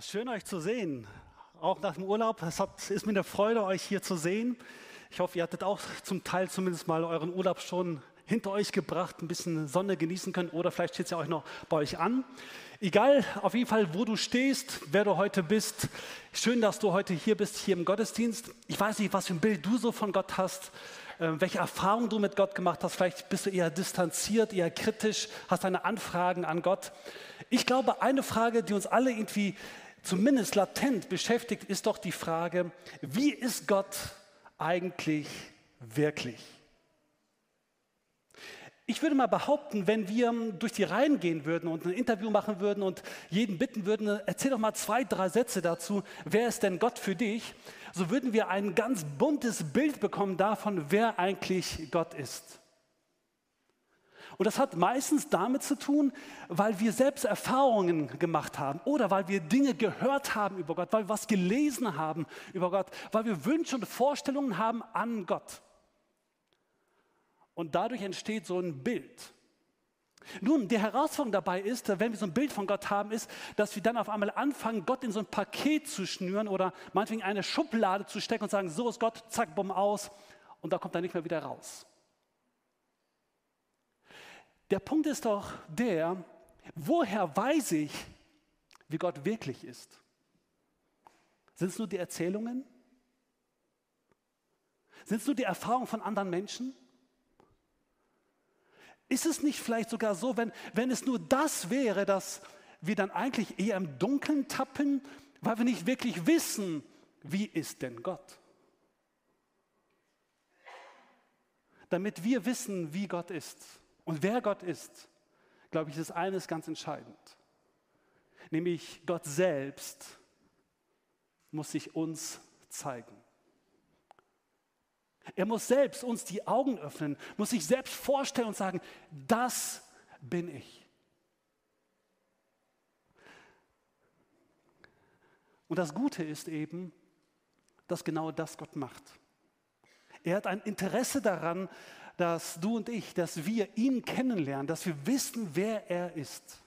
Schön euch zu sehen. Auch nach dem Urlaub. Es hat, ist mir eine Freude, euch hier zu sehen. Ich hoffe, ihr hattet auch zum Teil zumindest mal euren Urlaub schon hinter euch gebracht, ein bisschen Sonne genießen können oder vielleicht steht es ja euch noch bei euch an. Egal, auf jeden Fall, wo du stehst, wer du heute bist. Schön, dass du heute hier bist, hier im Gottesdienst. Ich weiß nicht, was für ein Bild du so von Gott hast, äh, welche Erfahrungen du mit Gott gemacht hast. Vielleicht bist du eher distanziert, eher kritisch, hast deine Anfragen an Gott. Ich glaube, eine Frage, die uns alle irgendwie zumindest latent beschäftigt, ist doch die Frage, wie ist Gott eigentlich wirklich? Ich würde mal behaupten, wenn wir durch die Reihen gehen würden und ein Interview machen würden und jeden bitten würden, erzähl doch mal zwei, drei Sätze dazu, wer ist denn Gott für dich, so würden wir ein ganz buntes Bild bekommen davon, wer eigentlich Gott ist. Und das hat meistens damit zu tun, weil wir selbst Erfahrungen gemacht haben oder weil wir Dinge gehört haben über Gott, weil wir was gelesen haben über Gott, weil wir Wünsche und Vorstellungen haben an Gott. Und dadurch entsteht so ein Bild. Nun, die Herausforderung dabei ist, wenn wir so ein Bild von Gott haben, ist, dass wir dann auf einmal anfangen, Gott in so ein Paket zu schnüren oder meinetwegen eine Schublade zu stecken und sagen, so ist Gott, zack, bumm, aus. Und da kommt er nicht mehr wieder raus. Der Punkt ist doch der, woher weiß ich, wie Gott wirklich ist? Sind es nur die Erzählungen? Sind es nur die Erfahrungen von anderen Menschen? Ist es nicht vielleicht sogar so, wenn, wenn es nur das wäre, dass wir dann eigentlich eher im Dunkeln tappen, weil wir nicht wirklich wissen, wie ist denn Gott? Damit wir wissen, wie Gott ist und wer Gott ist, glaube ich, ist eines ganz entscheidend. Nämlich Gott selbst muss sich uns zeigen. Er muss selbst uns die Augen öffnen, muss sich selbst vorstellen und sagen, das bin ich. Und das Gute ist eben, dass genau das Gott macht. Er hat ein Interesse daran, dass du und ich, dass wir ihn kennenlernen, dass wir wissen, wer er ist.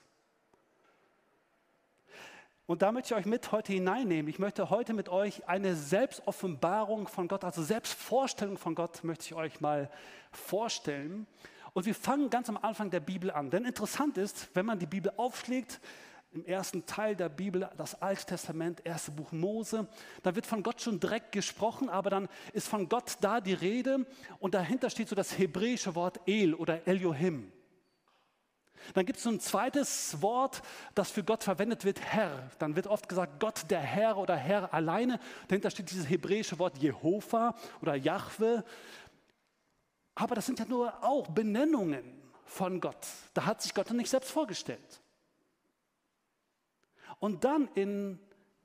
Und da möchte ich euch mit heute hineinnehmen. Ich möchte heute mit euch eine Selbstoffenbarung von Gott, also Selbstvorstellung von Gott, möchte ich euch mal vorstellen. Und wir fangen ganz am Anfang der Bibel an. Denn interessant ist, wenn man die Bibel aufschlägt, im ersten Teil der Bibel, das Alte Testament, erste Buch Mose. Da wird von Gott schon direkt gesprochen, aber dann ist von Gott da die Rede und dahinter steht so das hebräische Wort El oder Elohim. Dann gibt es so ein zweites Wort, das für Gott verwendet wird, Herr. Dann wird oft gesagt Gott der Herr oder Herr alleine. Dahinter steht dieses hebräische Wort Jehova oder Jahwe. Aber das sind ja nur auch Benennungen von Gott. Da hat sich Gott nicht selbst vorgestellt. Und dann im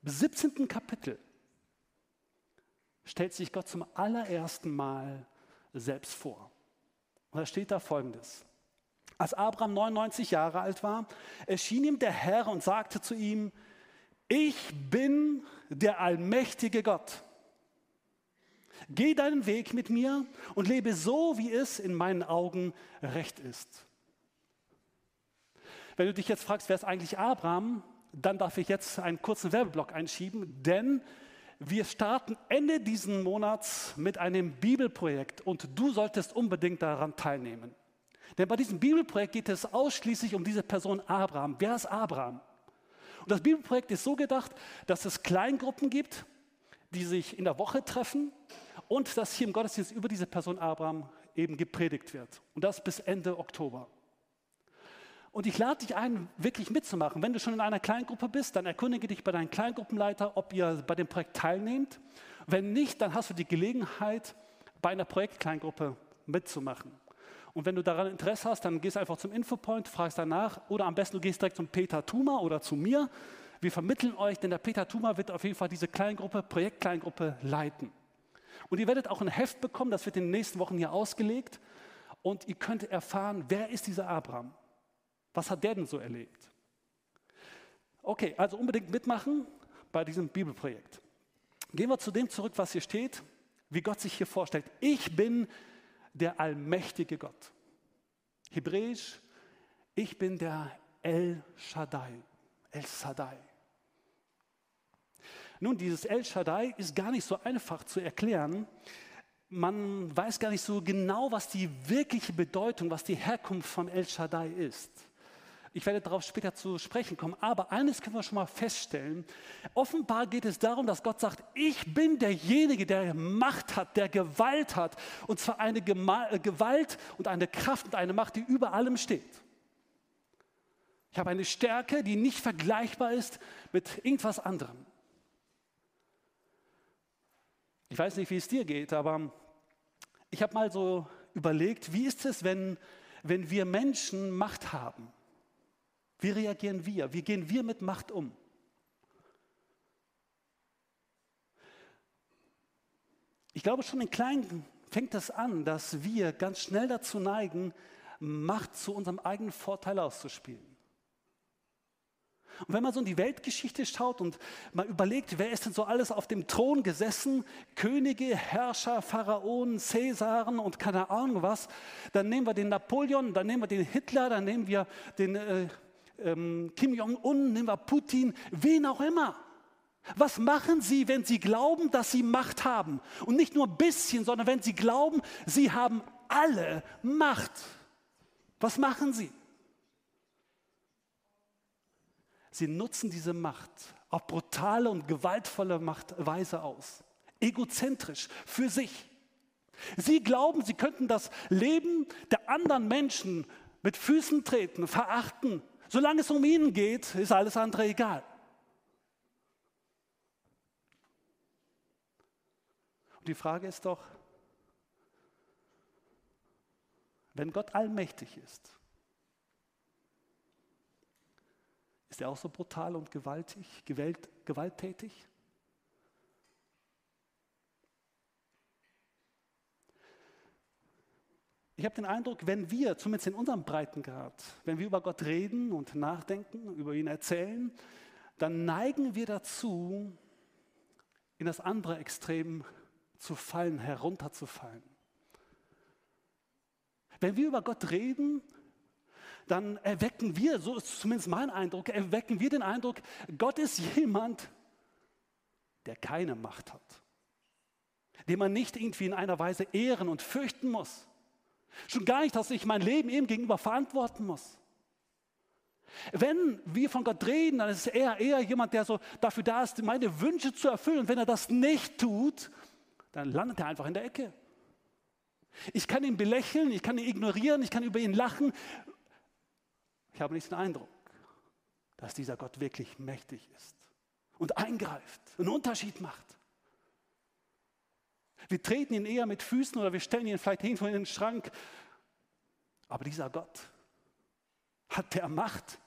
17. Kapitel stellt sich Gott zum allerersten Mal selbst vor. Und da steht da folgendes. Als Abraham 99 Jahre alt war, erschien ihm der Herr und sagte zu ihm, ich bin der allmächtige Gott. Geh deinen Weg mit mir und lebe so, wie es in meinen Augen recht ist. Wenn du dich jetzt fragst, wer ist eigentlich Abraham, dann darf ich jetzt einen kurzen Werbeblock einschieben, denn wir starten Ende diesen Monats mit einem Bibelprojekt und du solltest unbedingt daran teilnehmen. Denn bei diesem Bibelprojekt geht es ausschließlich um diese Person Abraham. Wer ist Abraham? Und das Bibelprojekt ist so gedacht, dass es Kleingruppen gibt, die sich in der Woche treffen und dass hier im Gottesdienst über diese Person Abraham eben gepredigt wird. Und das bis Ende Oktober. Und ich lade dich ein, wirklich mitzumachen. Wenn du schon in einer Kleingruppe bist, dann erkundige dich bei deinem Kleingruppenleiter, ob ihr bei dem Projekt teilnehmt. Wenn nicht, dann hast du die Gelegenheit, bei einer Projektkleingruppe mitzumachen. Und wenn du daran Interesse hast, dann gehst einfach zum Infopoint, fragst danach oder am besten du gehst direkt zum Peter Thuma oder zu mir. Wir vermitteln euch, denn der Peter Thuma wird auf jeden Fall diese Kleingruppe, Projektkleingruppe leiten. Und ihr werdet auch ein Heft bekommen, das wird in den nächsten Wochen hier ausgelegt. Und ihr könnt erfahren, wer ist dieser Abraham? Was hat der denn so erlebt? Okay, also unbedingt mitmachen bei diesem Bibelprojekt. Gehen wir zu dem zurück, was hier steht, wie Gott sich hier vorstellt. Ich bin der allmächtige Gott. Hebräisch, ich bin der El Shaddai, El Shaddai. Nun, dieses El Shaddai ist gar nicht so einfach zu erklären. Man weiß gar nicht so genau, was die wirkliche Bedeutung, was die Herkunft von El Shaddai ist. Ich werde darauf später zu sprechen kommen. Aber eines können wir schon mal feststellen. Offenbar geht es darum, dass Gott sagt, ich bin derjenige, der Macht hat, der Gewalt hat. Und zwar eine äh, Gewalt und eine Kraft und eine Macht, die über allem steht. Ich habe eine Stärke, die nicht vergleichbar ist mit irgendwas anderem. Ich weiß nicht, wie es dir geht, aber ich habe mal so überlegt, wie ist es, wenn, wenn wir Menschen Macht haben? Wie reagieren wir? Wie gehen wir mit Macht um? Ich glaube, schon in Kleinen fängt es an, dass wir ganz schnell dazu neigen, Macht zu unserem eigenen Vorteil auszuspielen. Und wenn man so in die Weltgeschichte schaut und mal überlegt, wer ist denn so alles auf dem Thron gesessen, Könige, Herrscher, Pharaonen, Cäsaren und keine Ahnung was, dann nehmen wir den Napoleon, dann nehmen wir den Hitler, dann nehmen wir den äh, ähm, Kim Jong-un, nehmen wir Putin, wen auch immer. Was machen sie, wenn sie glauben, dass sie Macht haben? Und nicht nur ein bisschen, sondern wenn sie glauben, sie haben alle Macht. Was machen sie? Sie nutzen diese Macht auf brutale und gewaltvolle Weise aus. Egozentrisch, für sich. Sie glauben, sie könnten das Leben der anderen Menschen mit Füßen treten, verachten, Solange es um ihn geht, ist alles andere egal. Und die Frage ist doch, wenn Gott allmächtig ist, ist er auch so brutal und gewaltig, gewalt, gewalttätig? Ich habe den Eindruck, wenn wir, zumindest in unserem Breitengrad, wenn wir über Gott reden und nachdenken, über ihn erzählen, dann neigen wir dazu, in das andere Extrem zu fallen, herunterzufallen. Wenn wir über Gott reden, dann erwecken wir, so ist zumindest mein Eindruck, erwecken wir den Eindruck, Gott ist jemand, der keine Macht hat, den man nicht irgendwie in einer Weise ehren und fürchten muss. Schon gar nicht, dass ich mein Leben ihm gegenüber verantworten muss. Wenn wir von Gott reden, dann ist er eher jemand, der so dafür da ist, meine Wünsche zu erfüllen. Und wenn er das nicht tut, dann landet er einfach in der Ecke. Ich kann ihn belächeln, ich kann ihn ignorieren, ich kann über ihn lachen. Ich habe nicht den Eindruck, dass dieser Gott wirklich mächtig ist und eingreift, einen Unterschied macht. Wir treten ihn eher mit Füßen oder wir stellen ihn vielleicht irgendwo in den Schrank. Aber dieser Gott hat der Macht.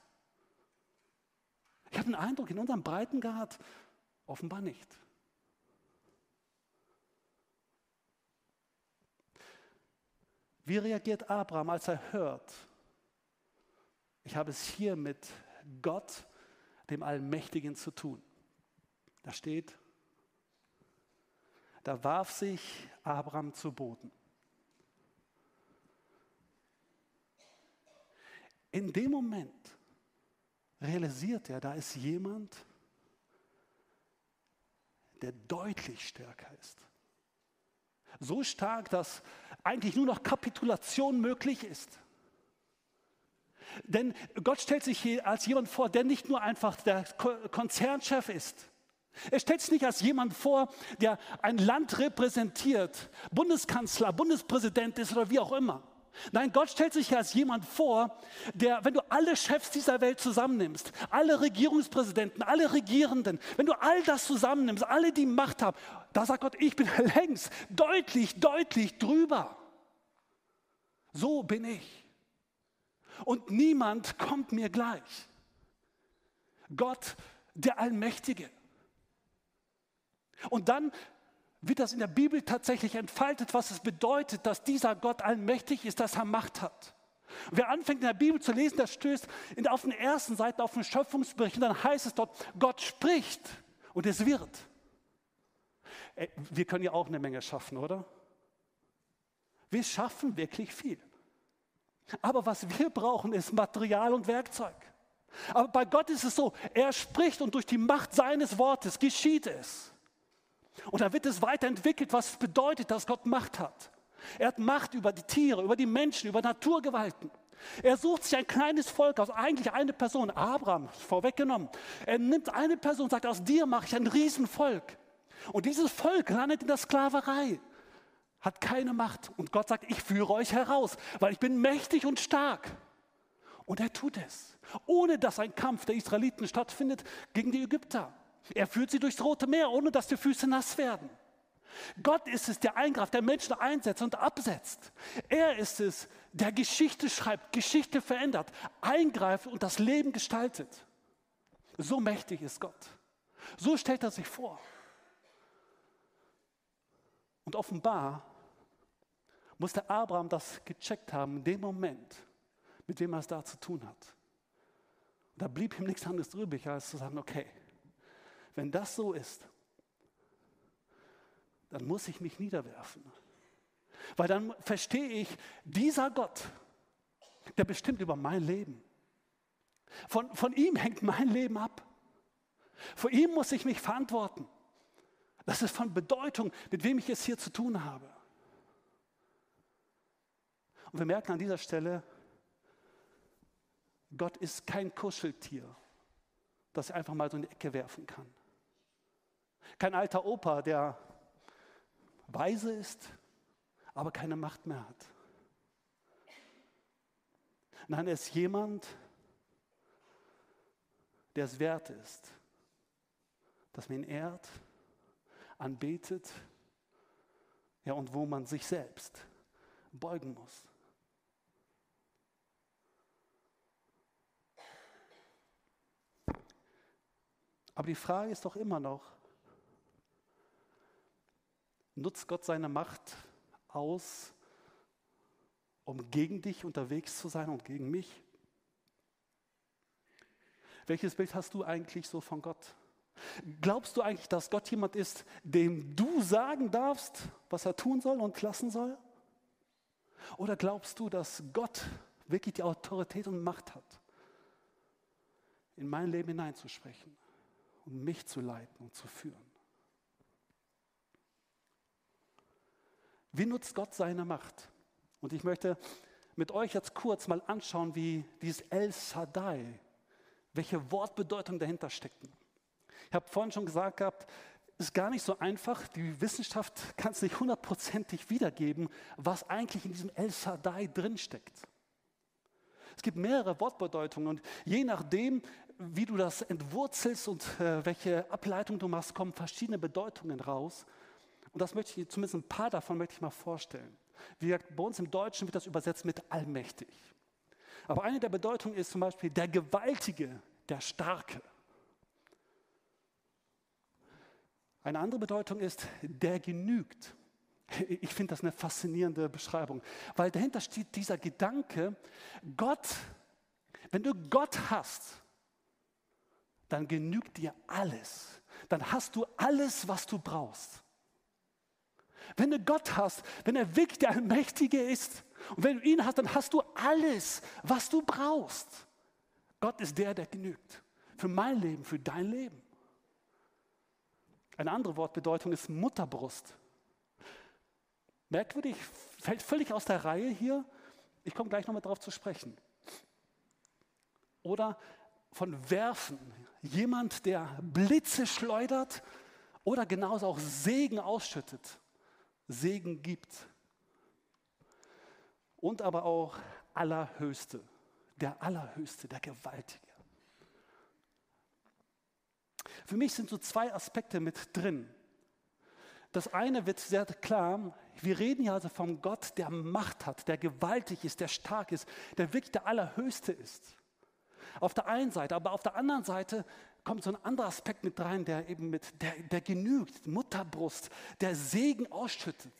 Ich habe den Eindruck, in unserem Breitengrad offenbar nicht. Wie reagiert Abraham, als er hört, ich habe es hier mit Gott, dem Allmächtigen, zu tun? Da steht, da warf sich Abraham zu Boden. In dem Moment realisiert er, da ist jemand, der deutlich stärker ist. So stark, dass eigentlich nur noch Kapitulation möglich ist. Denn Gott stellt sich hier als jemand vor, der nicht nur einfach der Konzernchef ist, er stellt sich nicht als jemand vor, der ein Land repräsentiert, Bundeskanzler, Bundespräsident ist oder wie auch immer. Nein, Gott stellt sich als jemand vor, der, wenn du alle Chefs dieser Welt zusammennimmst, alle Regierungspräsidenten, alle Regierenden, wenn du all das zusammennimmst, alle, die Macht haben, da sagt Gott, ich bin längst deutlich, deutlich drüber. So bin ich. Und niemand kommt mir gleich. Gott, der Allmächtige. Und dann wird das in der Bibel tatsächlich entfaltet, was es bedeutet, dass dieser Gott allmächtig ist, dass er Macht hat. wer anfängt in der Bibel zu lesen, der stößt auf den ersten Seiten auf den Schöpfungsbericht und dann heißt es dort, Gott spricht und es wird. Wir können ja auch eine Menge schaffen, oder? Wir schaffen wirklich viel. Aber was wir brauchen, ist Material und Werkzeug. Aber bei Gott ist es so, er spricht und durch die Macht seines Wortes geschieht es. Und da wird es weiterentwickelt, was bedeutet, dass Gott Macht hat. Er hat Macht über die Tiere, über die Menschen, über Naturgewalten. Er sucht sich ein kleines Volk aus, eigentlich eine Person, Abraham, vorweggenommen. Er nimmt eine Person und sagt, aus dir mache ich ein Riesenvolk. Und dieses Volk landet in der Sklaverei, hat keine Macht. Und Gott sagt, ich führe euch heraus, weil ich bin mächtig und stark. Und er tut es, ohne dass ein Kampf der Israeliten stattfindet gegen die Ägypter. Er führt sie durchs Rote Meer, ohne dass die Füße nass werden. Gott ist es, der eingreift, der Menschen einsetzt und absetzt. Er ist es, der Geschichte schreibt, Geschichte verändert, eingreift und das Leben gestaltet. So mächtig ist Gott. So stellt er sich vor. Und offenbar musste Abraham das gecheckt haben in dem Moment, mit wem er es da zu tun hat. Und da blieb ihm nichts anderes übrig, als zu sagen, okay, wenn das so ist, dann muss ich mich niederwerfen. Weil dann verstehe ich, dieser Gott, der bestimmt über mein Leben. Von, von ihm hängt mein Leben ab. Vor ihm muss ich mich verantworten. Das ist von Bedeutung, mit wem ich es hier zu tun habe. Und wir merken an dieser Stelle, Gott ist kein Kuscheltier, das er einfach mal so in die Ecke werfen kann. Kein alter Opa, der weise ist, aber keine Macht mehr hat. Nein, er ist jemand, der es wert ist, dass man ihn ehrt, anbetet, ja, und wo man sich selbst beugen muss. Aber die Frage ist doch immer noch, nutzt Gott seine Macht aus, um gegen dich unterwegs zu sein und gegen mich? Welches Bild hast du eigentlich so von Gott? Glaubst du eigentlich, dass Gott jemand ist, dem du sagen darfst, was er tun soll und lassen soll? Oder glaubst du, dass Gott wirklich die Autorität und Macht hat, in mein Leben hineinzusprechen und mich zu leiten und zu führen? Wie nutzt Gott seine Macht? Und ich möchte mit euch jetzt kurz mal anschauen, wie dieses El Shaddai, welche Wortbedeutung dahinter steckt. Ich habe vorhin schon gesagt gehabt, ist gar nicht so einfach. Die Wissenschaft kann es nicht hundertprozentig wiedergeben, was eigentlich in diesem El Shaddai drinsteckt. Es gibt mehrere Wortbedeutungen und je nachdem, wie du das entwurzelst und äh, welche Ableitung du machst, kommen verschiedene Bedeutungen raus. Und das möchte ich, zumindest ein paar davon möchte ich mal vorstellen. Wie gesagt, bei uns im Deutschen wird das übersetzt mit allmächtig. Aber eine der Bedeutungen ist zum Beispiel der Gewaltige, der Starke. Eine andere Bedeutung ist der genügt. Ich finde das eine faszinierende Beschreibung, weil dahinter steht dieser Gedanke, Gott, wenn du Gott hast, dann genügt dir alles. Dann hast du alles, was du brauchst. Wenn du Gott hast, wenn er wirklich der Allmächtige ist und wenn du ihn hast, dann hast du alles, was du brauchst. Gott ist der, der genügt. Für mein Leben, für dein Leben. Eine andere Wortbedeutung ist Mutterbrust. Merkwürdig, fällt völlig aus der Reihe hier. Ich komme gleich nochmal darauf zu sprechen. Oder von werfen. Jemand, der Blitze schleudert oder genauso auch Segen ausschüttet. Segen gibt. Und aber auch Allerhöchste, der Allerhöchste, der Gewaltige. Für mich sind so zwei Aspekte mit drin. Das eine wird sehr klar, wir reden ja also vom Gott, der Macht hat, der gewaltig ist, der stark ist, der wirklich der Allerhöchste ist. Auf der einen Seite, aber auf der anderen Seite kommt so ein anderer Aspekt mit rein, der eben mit, der, der genügt, Mutterbrust, der Segen ausschüttet.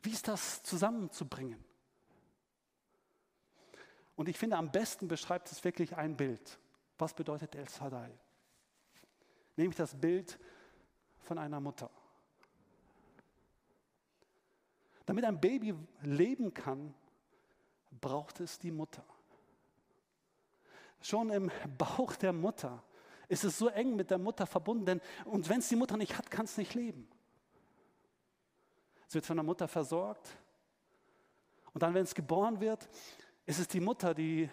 Wie ist das zusammenzubringen? Und ich finde, am besten beschreibt es wirklich ein Bild. Was bedeutet El Sadai? Nämlich das Bild von einer Mutter. Damit ein Baby leben kann, braucht es die Mutter. Schon im Bauch der Mutter ist es so eng mit der Mutter verbunden, denn und wenn es die Mutter nicht hat, kann es nicht leben. Es wird von der Mutter versorgt. Und dann, wenn es geboren wird, ist es die Mutter, die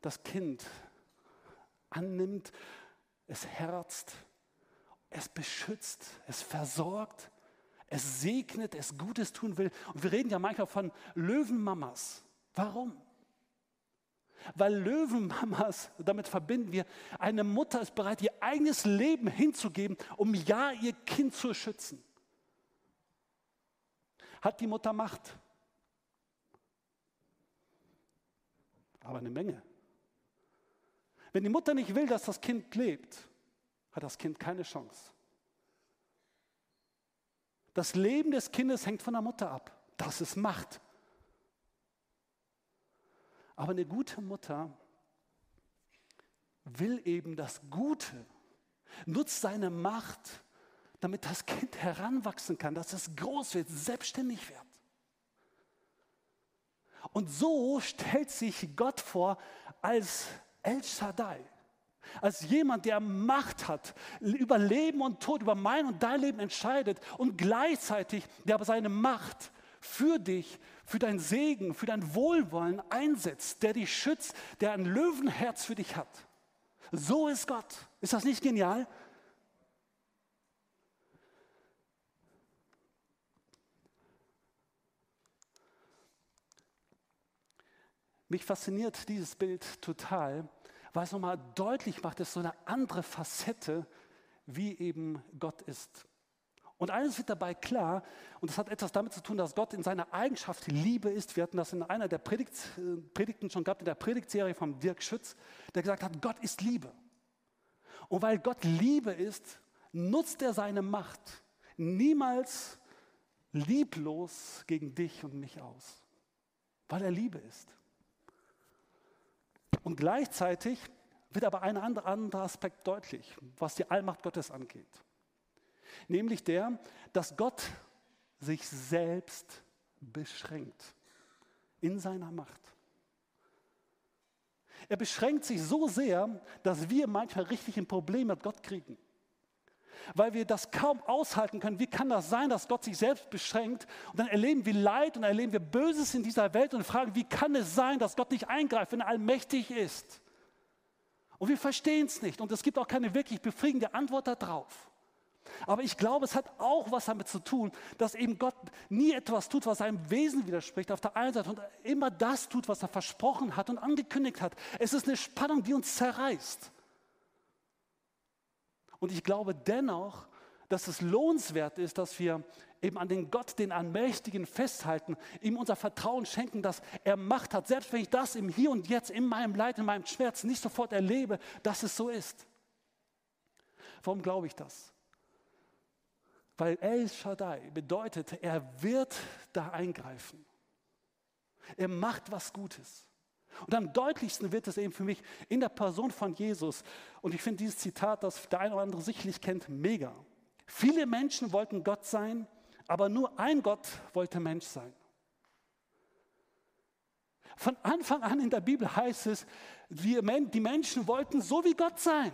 das Kind annimmt, es herzt, es beschützt, es versorgt, es segnet, es Gutes tun will. Und wir reden ja manchmal von Löwenmamas. Warum? Weil Löwenmamas, damit verbinden wir, eine Mutter ist bereit, ihr eigenes Leben hinzugeben, um ja ihr Kind zu schützen. Hat die Mutter Macht? Aber eine Menge. Wenn die Mutter nicht will, dass das Kind lebt, hat das Kind keine Chance. Das Leben des Kindes hängt von der Mutter ab. Das ist Macht. Aber eine gute Mutter will eben das Gute, nutzt seine Macht, damit das Kind heranwachsen kann, dass es groß wird, selbstständig wird. Und so stellt sich Gott vor als El Shaddai, als jemand, der Macht hat, über Leben und Tod, über mein und dein Leben entscheidet und gleichzeitig, der aber seine Macht für dich, für dein Segen, für dein Wohlwollen einsetzt, der dich schützt, der ein Löwenherz für dich hat. So ist Gott. Ist das nicht genial? Mich fasziniert dieses Bild total, weil es nochmal deutlich macht, dass so eine andere Facette, wie eben Gott ist. Und eines wird dabei klar, und das hat etwas damit zu tun, dass Gott in seiner Eigenschaft Liebe ist. Wir hatten das in einer der Predigt, äh, Predigten schon gehabt, in der Predigtserie von Dirk Schütz, der gesagt hat, Gott ist Liebe. Und weil Gott Liebe ist, nutzt er seine Macht niemals lieblos gegen dich und mich aus, weil er Liebe ist. Und gleichzeitig wird aber ein anderer Aspekt deutlich, was die Allmacht Gottes angeht. Nämlich der, dass Gott sich selbst beschränkt in seiner Macht. Er beschränkt sich so sehr, dass wir manchmal richtig ein Problem mit Gott kriegen. Weil wir das kaum aushalten können. Wie kann das sein, dass Gott sich selbst beschränkt? Und dann erleben wir Leid und erleben wir Böses in dieser Welt und fragen, wie kann es sein, dass Gott nicht eingreift, wenn er allmächtig ist? Und wir verstehen es nicht. Und es gibt auch keine wirklich befriedigende Antwort darauf. Aber ich glaube, es hat auch was damit zu tun, dass eben Gott nie etwas tut, was seinem Wesen widerspricht, auf der einen Seite und immer das tut, was er versprochen hat und angekündigt hat. Es ist eine Spannung, die uns zerreißt. Und ich glaube dennoch, dass es lohnenswert ist, dass wir eben an den Gott, den Allmächtigen festhalten, ihm unser Vertrauen schenken, dass er Macht hat, selbst wenn ich das im Hier und Jetzt, in meinem Leid, in meinem Schmerz nicht sofort erlebe, dass es so ist. Warum glaube ich das? Weil El Shaddai bedeutet, er wird da eingreifen. Er macht was Gutes. Und am deutlichsten wird es eben für mich in der Person von Jesus. Und ich finde dieses Zitat, das der eine oder andere sicherlich kennt, mega. Viele Menschen wollten Gott sein, aber nur ein Gott wollte Mensch sein. Von Anfang an in der Bibel heißt es, die Menschen wollten so wie Gott sein.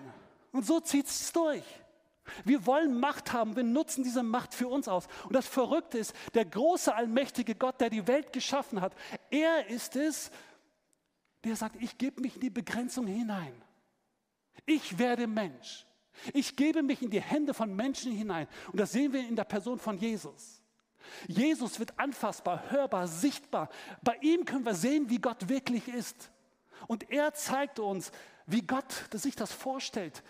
Und so zieht es durch. Wir wollen Macht haben, wir nutzen diese Macht für uns aus. Und das Verrückte ist, der große, allmächtige Gott, der die Welt geschaffen hat, er ist es, der sagt, ich gebe mich in die Begrenzung hinein. Ich werde Mensch. Ich gebe mich in die Hände von Menschen hinein. Und das sehen wir in der Person von Jesus. Jesus wird anfassbar, hörbar, sichtbar. Bei ihm können wir sehen, wie Gott wirklich ist. Und er zeigt uns, wie Gott sich das vorstellt,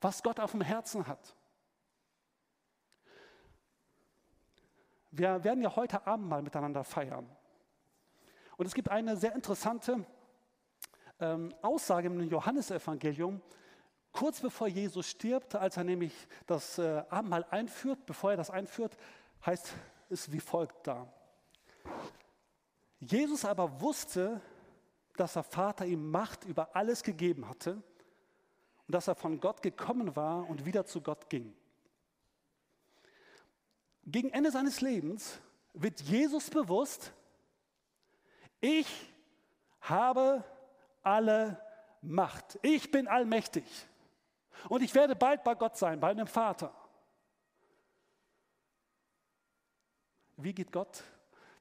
was Gott auf dem Herzen hat. Wir werden ja heute Abend mal miteinander feiern. Und es gibt eine sehr interessante ähm, Aussage im Johannesevangelium, kurz bevor Jesus stirbt, als er nämlich das äh, Abendmahl einführt, bevor er das einführt, heißt es wie folgt da. Jesus aber wusste, dass der Vater ihm Macht über alles gegeben hatte und dass er von Gott gekommen war und wieder zu Gott ging. Gegen Ende seines Lebens wird Jesus bewusst, ich habe alle Macht. Ich bin allmächtig. Und ich werde bald bei Gott sein, bei einem Vater. Wie geht Gott,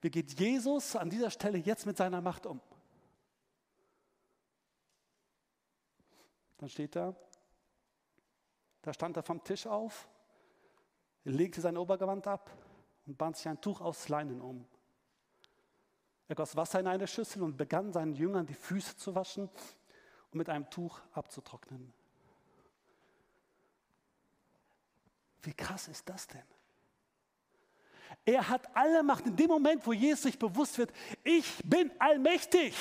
wie geht Jesus an dieser Stelle jetzt mit seiner Macht um? Dann steht da, da stand er vom Tisch auf, legte sein Obergewand ab und band sich ein Tuch aus Leinen um. Er goss Wasser in eine Schüssel und begann seinen Jüngern die Füße zu waschen und mit einem Tuch abzutrocknen. Wie krass ist das denn? Er hat alle Macht. In dem Moment, wo Jesus sich bewusst wird, ich bin allmächtig.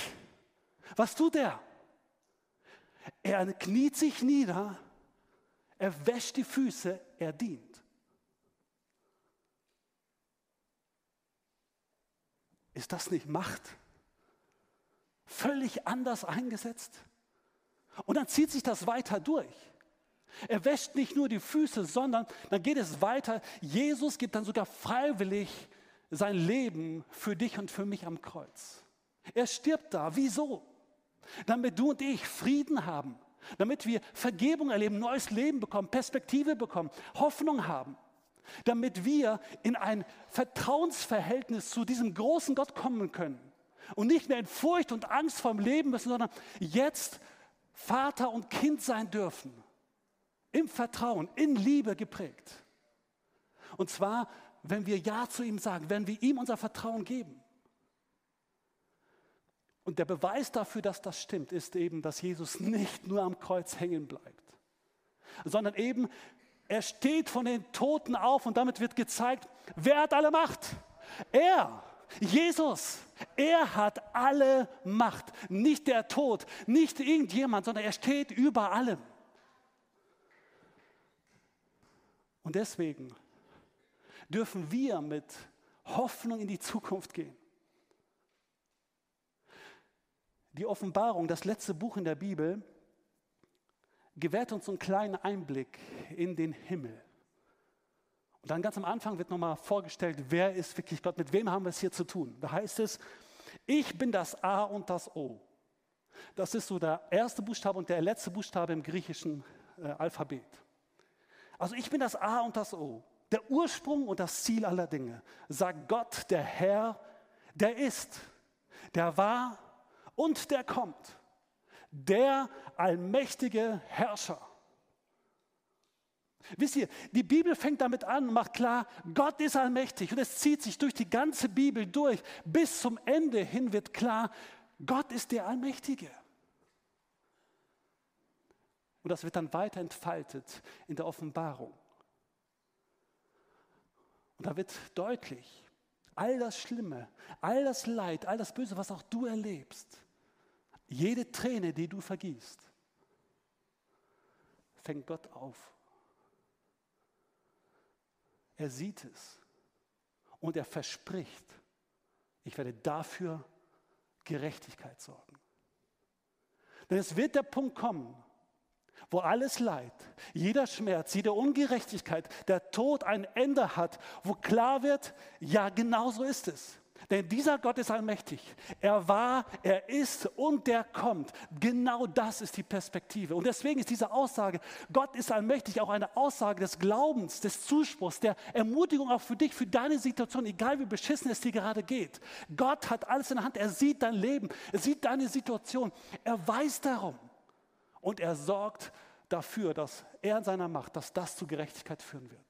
Was tut er? Er kniet sich nieder, er wäscht die Füße, er dient. Ist das nicht Macht? Völlig anders eingesetzt. Und dann zieht sich das weiter durch. Er wäscht nicht nur die Füße, sondern dann geht es weiter. Jesus gibt dann sogar freiwillig sein Leben für dich und für mich am Kreuz. Er stirbt da. Wieso? Damit du und ich Frieden haben, damit wir Vergebung erleben, neues Leben bekommen, Perspektive bekommen, Hoffnung haben, damit wir in ein Vertrauensverhältnis zu diesem großen Gott kommen können und nicht mehr in Furcht und Angst vom Leben müssen, sondern jetzt Vater und Kind sein dürfen im Vertrauen, in Liebe geprägt. Und zwar, wenn wir Ja zu ihm sagen, wenn wir ihm unser Vertrauen geben. Und der Beweis dafür, dass das stimmt, ist eben, dass Jesus nicht nur am Kreuz hängen bleibt, sondern eben, er steht von den Toten auf und damit wird gezeigt, wer hat alle Macht? Er, Jesus, er hat alle Macht. Nicht der Tod, nicht irgendjemand, sondern er steht über allem. Und deswegen dürfen wir mit Hoffnung in die Zukunft gehen. Die Offenbarung, das letzte Buch in der Bibel, gewährt uns einen kleinen Einblick in den Himmel. Und dann ganz am Anfang wird nochmal vorgestellt, wer ist wirklich Gott, mit wem haben wir es hier zu tun. Da heißt es, ich bin das A und das O. Das ist so der erste Buchstabe und der letzte Buchstabe im griechischen äh, Alphabet. Also ich bin das A und das O, der Ursprung und das Ziel aller Dinge, sagt Gott, der Herr, der ist, der war und der kommt, der allmächtige Herrscher. Wisst ihr, die Bibel fängt damit an und macht klar, Gott ist allmächtig und es zieht sich durch die ganze Bibel durch. Bis zum Ende hin wird klar, Gott ist der Allmächtige. Und das wird dann weiter entfaltet in der Offenbarung. Und da wird deutlich, all das Schlimme, all das Leid, all das Böse, was auch du erlebst, jede Träne, die du vergießt, fängt Gott auf. Er sieht es und er verspricht, ich werde dafür Gerechtigkeit sorgen. Denn es wird der Punkt kommen, wo alles Leid, jeder Schmerz, jede Ungerechtigkeit, der Tod ein Ende hat, wo klar wird, ja, genau so ist es. Denn dieser Gott ist allmächtig. Er war, er ist und der kommt. Genau das ist die Perspektive. Und deswegen ist diese Aussage, Gott ist allmächtig, auch eine Aussage des Glaubens, des Zuspruchs, der Ermutigung auch für dich, für deine Situation, egal wie beschissen es dir gerade geht. Gott hat alles in der Hand. Er sieht dein Leben, er sieht deine Situation. Er weiß darum. Und er sorgt dafür, dass er in seiner Macht, dass das zu Gerechtigkeit führen wird.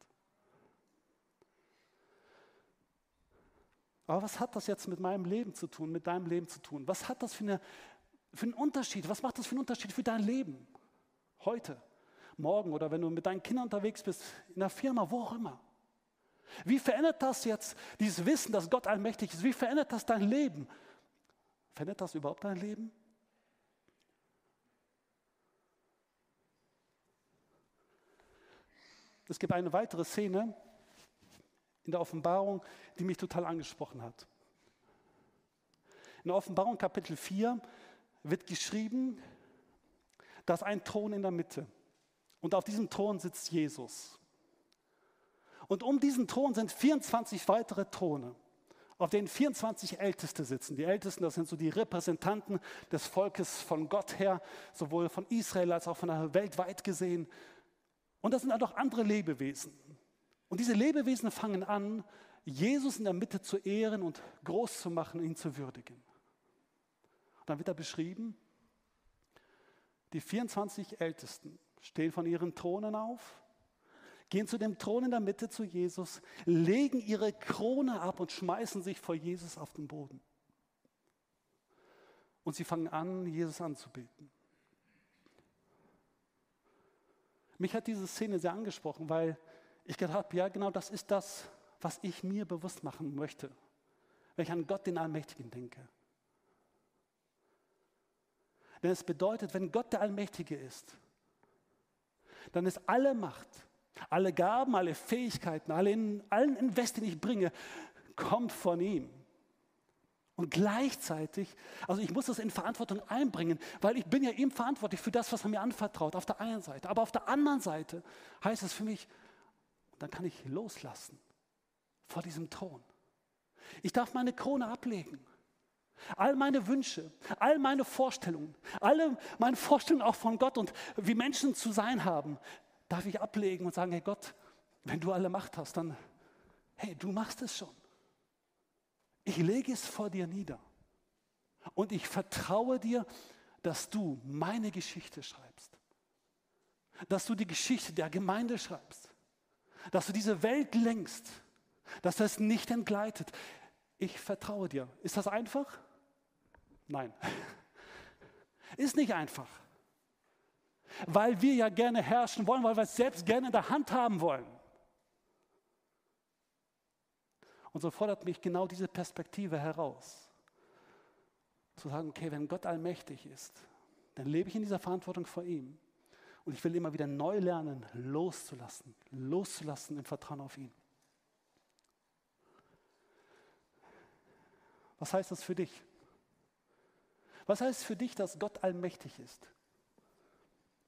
Aber was hat das jetzt mit meinem Leben zu tun, mit deinem Leben zu tun? Was hat das für, eine, für einen Unterschied? Was macht das für einen Unterschied für dein Leben? Heute, morgen oder wenn du mit deinen Kindern unterwegs bist, in der Firma, wo auch immer. Wie verändert das jetzt dieses Wissen, dass Gott allmächtig ist? Wie verändert das dein Leben? Verändert das überhaupt dein Leben? Es gibt eine weitere Szene in der Offenbarung, die mich total angesprochen hat. In der Offenbarung Kapitel 4 wird geschrieben, dass ein Thron in der Mitte und auf diesem Thron sitzt Jesus. Und um diesen Thron sind 24 weitere Throne. auf denen 24 Älteste sitzen. Die Ältesten, das sind so die Repräsentanten des Volkes von Gott her, sowohl von Israel als auch von der Welt weit gesehen. Und das sind auch andere Lebewesen. Und diese Lebewesen fangen an, Jesus in der Mitte zu ehren und groß zu machen, ihn zu würdigen. Und dann wird er beschrieben, die 24 Ältesten stehen von ihren Thronen auf gehen zu dem Thron in der Mitte zu Jesus, legen ihre Krone ab und schmeißen sich vor Jesus auf den Boden. Und sie fangen an, Jesus anzubeten. Mich hat diese Szene sehr angesprochen, weil ich gedacht habe, ja genau das ist das, was ich mir bewusst machen möchte, wenn ich an Gott, den Allmächtigen, denke. Denn es bedeutet, wenn Gott der Allmächtige ist, dann ist alle Macht, alle Gaben, alle Fähigkeiten, alle in, allen Invest, den ich bringe, kommt von ihm. Und gleichzeitig, also ich muss das in Verantwortung einbringen, weil ich bin ja ihm verantwortlich für das, was er mir anvertraut, auf der einen Seite. Aber auf der anderen Seite heißt es für mich, dann kann ich loslassen vor diesem Thron. Ich darf meine Krone ablegen. All meine Wünsche, all meine Vorstellungen, alle meine Vorstellungen auch von Gott und wie Menschen zu sein haben, darf ich ablegen und sagen, hey Gott, wenn du alle Macht hast, dann, hey, du machst es schon. Ich lege es vor dir nieder. Und ich vertraue dir, dass du meine Geschichte schreibst. Dass du die Geschichte der Gemeinde schreibst. Dass du diese Welt lenkst. Dass das nicht entgleitet. Ich vertraue dir. Ist das einfach? Nein. Ist nicht einfach weil wir ja gerne herrschen wollen, weil wir es selbst gerne in der Hand haben wollen. Und so fordert mich genau diese Perspektive heraus. Zu sagen, okay, wenn Gott allmächtig ist, dann lebe ich in dieser Verantwortung vor ihm. Und ich will immer wieder neu lernen, loszulassen, loszulassen im Vertrauen auf ihn. Was heißt das für dich? Was heißt für dich, dass Gott allmächtig ist?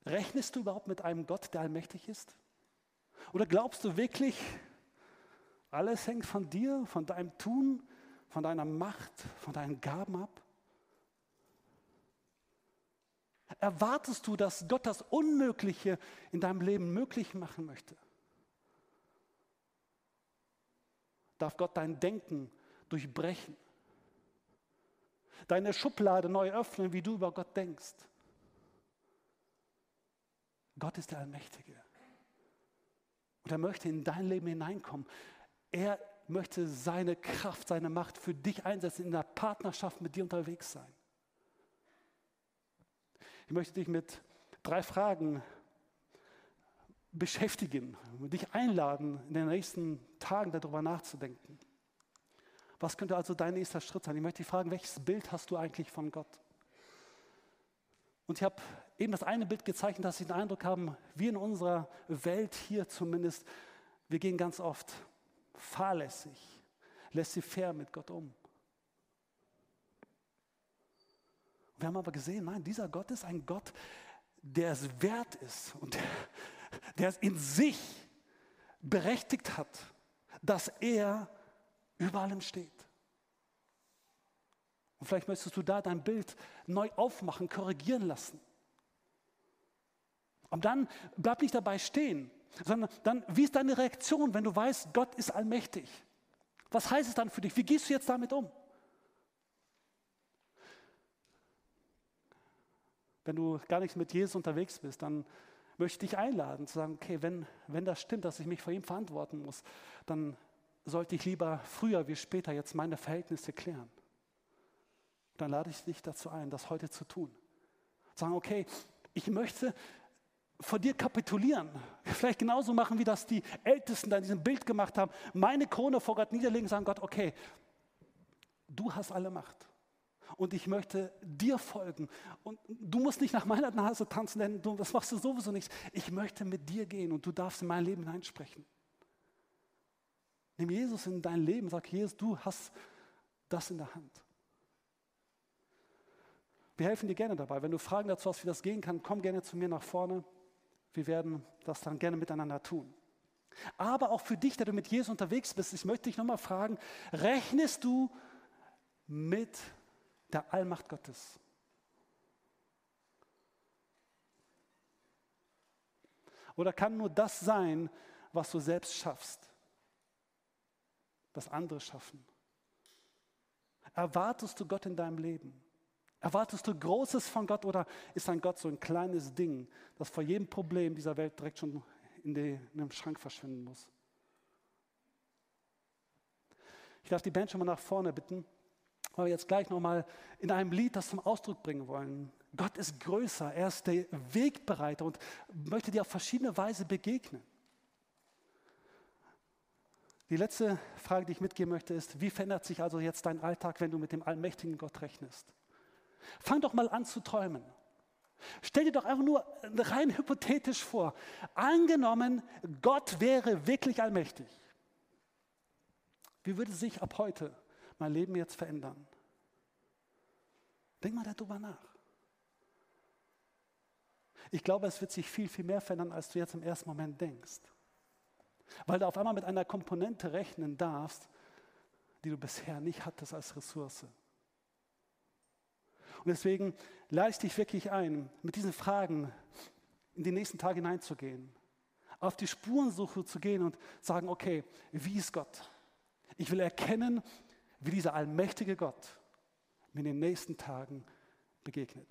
Rechnest du überhaupt mit einem Gott, der allmächtig ist? Oder glaubst du wirklich, alles hängt von dir, von deinem Tun, von deiner Macht, von deinen Gaben ab? Erwartest du, dass Gott das Unmögliche in deinem Leben möglich machen möchte? Darf Gott dein Denken durchbrechen? Deine Schublade neu öffnen, wie du über Gott denkst? Gott ist der Allmächtige. Und er möchte in dein Leben hineinkommen. Er möchte seine Kraft, seine Macht für dich einsetzen, in der Partnerschaft mit dir unterwegs sein. Ich möchte dich mit drei Fragen beschäftigen und dich einladen, in den nächsten Tagen darüber nachzudenken. Was könnte also dein nächster Schritt sein? Ich möchte dich fragen, welches Bild hast du eigentlich von Gott? Und ich habe eben das eine Bild gezeichnet, dass Sie den Eindruck haben, wir in unserer Welt hier zumindest, wir gehen ganz oft fahrlässig, fair mit Gott um. Wir haben aber gesehen, nein, dieser Gott ist ein Gott, der es wert ist und der, der es in sich berechtigt hat, dass er über allem steht. Und vielleicht möchtest du da dein Bild neu aufmachen, korrigieren lassen. Und dann bleib nicht dabei stehen, sondern dann, wie ist deine Reaktion, wenn du weißt, Gott ist allmächtig? Was heißt es dann für dich? Wie gehst du jetzt damit um? Wenn du gar nicht mit Jesus unterwegs bist, dann möchte ich dich einladen zu sagen, okay, wenn, wenn das stimmt, dass ich mich vor ihm verantworten muss, dann sollte ich lieber früher wie später jetzt meine Verhältnisse klären dann lade ich dich dazu ein, das heute zu tun. Sagen, okay, ich möchte vor dir kapitulieren. Vielleicht genauso machen, wie das die Ältesten da in diesem Bild gemacht haben. Meine Krone vor Gott niederlegen, sagen Gott, okay, du hast alle Macht. Und ich möchte dir folgen. Und du musst nicht nach meiner Nase tanzen, denn du, das machst du sowieso nicht. Ich möchte mit dir gehen und du darfst in mein Leben hineinsprechen. Nimm Jesus in dein Leben, sag Jesus, du hast das in der Hand. Wir helfen dir gerne dabei. Wenn du Fragen dazu hast, wie das gehen kann, komm gerne zu mir nach vorne. Wir werden das dann gerne miteinander tun. Aber auch für dich, der du mit Jesus unterwegs bist, ich möchte dich nochmal fragen, rechnest du mit der Allmacht Gottes? Oder kann nur das sein, was du selbst schaffst, das andere schaffen? Erwartest du Gott in deinem Leben? Erwartest du Großes von Gott oder ist ein Gott so ein kleines Ding, das vor jedem Problem dieser Welt direkt schon in, in den Schrank verschwinden muss? Ich darf die Band schon mal nach vorne bitten, weil wir jetzt gleich nochmal in einem Lied das zum Ausdruck bringen wollen. Gott ist größer, er ist der Wegbereiter und möchte dir auf verschiedene Weise begegnen. Die letzte Frage, die ich mitgeben möchte, ist, wie verändert sich also jetzt dein Alltag, wenn du mit dem allmächtigen Gott rechnest? Fang doch mal an zu träumen. Stell dir doch einfach nur rein hypothetisch vor, angenommen, Gott wäre wirklich allmächtig. Wie würde sich ab heute mein Leben jetzt verändern? Denk mal darüber nach. Ich glaube, es wird sich viel, viel mehr verändern, als du jetzt im ersten Moment denkst. Weil du auf einmal mit einer Komponente rechnen darfst, die du bisher nicht hattest als Ressource. Und deswegen ich dich wirklich ein, mit diesen Fragen in die nächsten Tage hineinzugehen, auf die Spurensuche zu gehen und sagen, okay, wie ist Gott? Ich will erkennen, wie dieser allmächtige Gott mir in den nächsten Tagen begegnet.